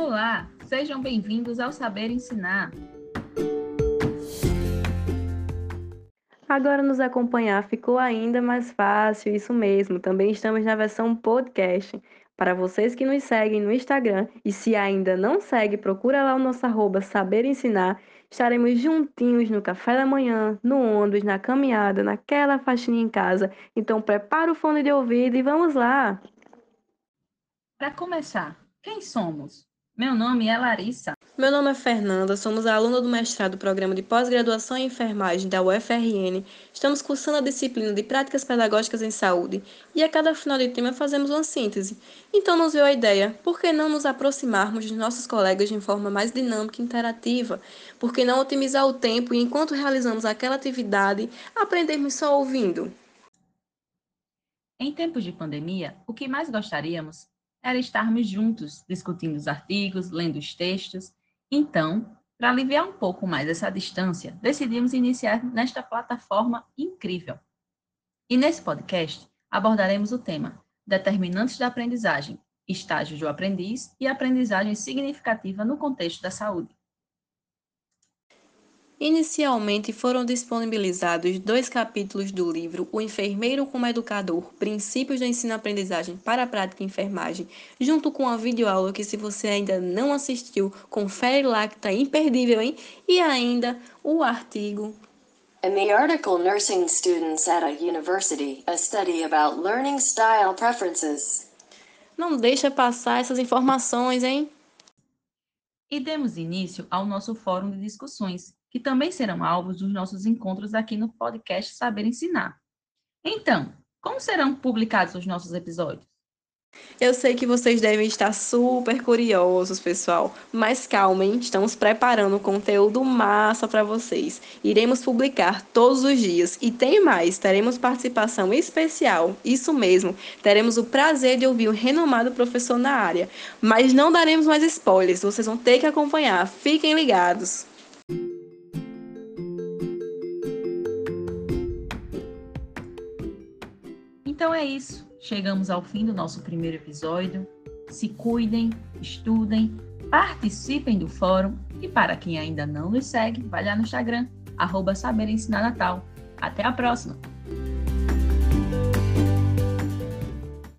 Olá, sejam bem-vindos ao Saber Ensinar. Agora nos acompanhar ficou ainda mais fácil, isso mesmo. Também estamos na versão podcast. Para vocês que nos seguem no Instagram e se ainda não segue, procura lá o nosso arroba Saber Ensinar. Estaremos juntinhos no café da manhã, no ônibus, na caminhada, naquela faxina em casa. Então prepara o fone de ouvido e vamos lá! Para começar, quem somos? Meu nome é Larissa. Meu nome é Fernanda, somos aluna do mestrado do Programa de Pós-Graduação em Enfermagem da UFRN. Estamos cursando a disciplina de Práticas Pedagógicas em Saúde e a cada final de tema fazemos uma síntese. Então nos veio a ideia, por que não nos aproximarmos dos nossos colegas de forma mais dinâmica e interativa? Por que não otimizar o tempo e enquanto realizamos aquela atividade, aprendermos só ouvindo? Em tempos de pandemia, o que mais gostaríamos era estarmos juntos, discutindo os artigos, lendo os textos então, para aliviar um pouco mais essa distância, decidimos iniciar nesta plataforma incrível. E nesse podcast abordaremos o tema Determinantes da aprendizagem, estágios do aprendiz e aprendizagem significativa no contexto da saúde. Inicialmente foram disponibilizados dois capítulos do livro O Enfermeiro como Educador: Princípios da Ensino-Aprendizagem para a Prática Enfermagem, junto com a videoaula que, se você ainda não assistiu, confere lá que está imperdível, hein? E ainda o artigo. In the article Nursing Students at a University, a study about learning style preferences. Não deixa passar essas informações, hein? E demos início ao nosso fórum de discussões, que também serão alvos dos nossos encontros aqui no podcast Saber Ensinar. Então, como serão publicados os nossos episódios? Eu sei que vocês devem estar super curiosos, pessoal, mas calmem, estamos preparando conteúdo massa para vocês. Iremos publicar todos os dias e tem mais, teremos participação especial, isso mesmo, teremos o prazer de ouvir um renomado professor na área, mas não daremos mais spoilers, vocês vão ter que acompanhar, fiquem ligados. Então é isso. Chegamos ao fim do nosso primeiro episódio. Se cuidem, estudem, participem do fórum e para quem ainda não nos segue, vai lá no Instagram, arroba Saber Ensinar Natal. Até a próxima!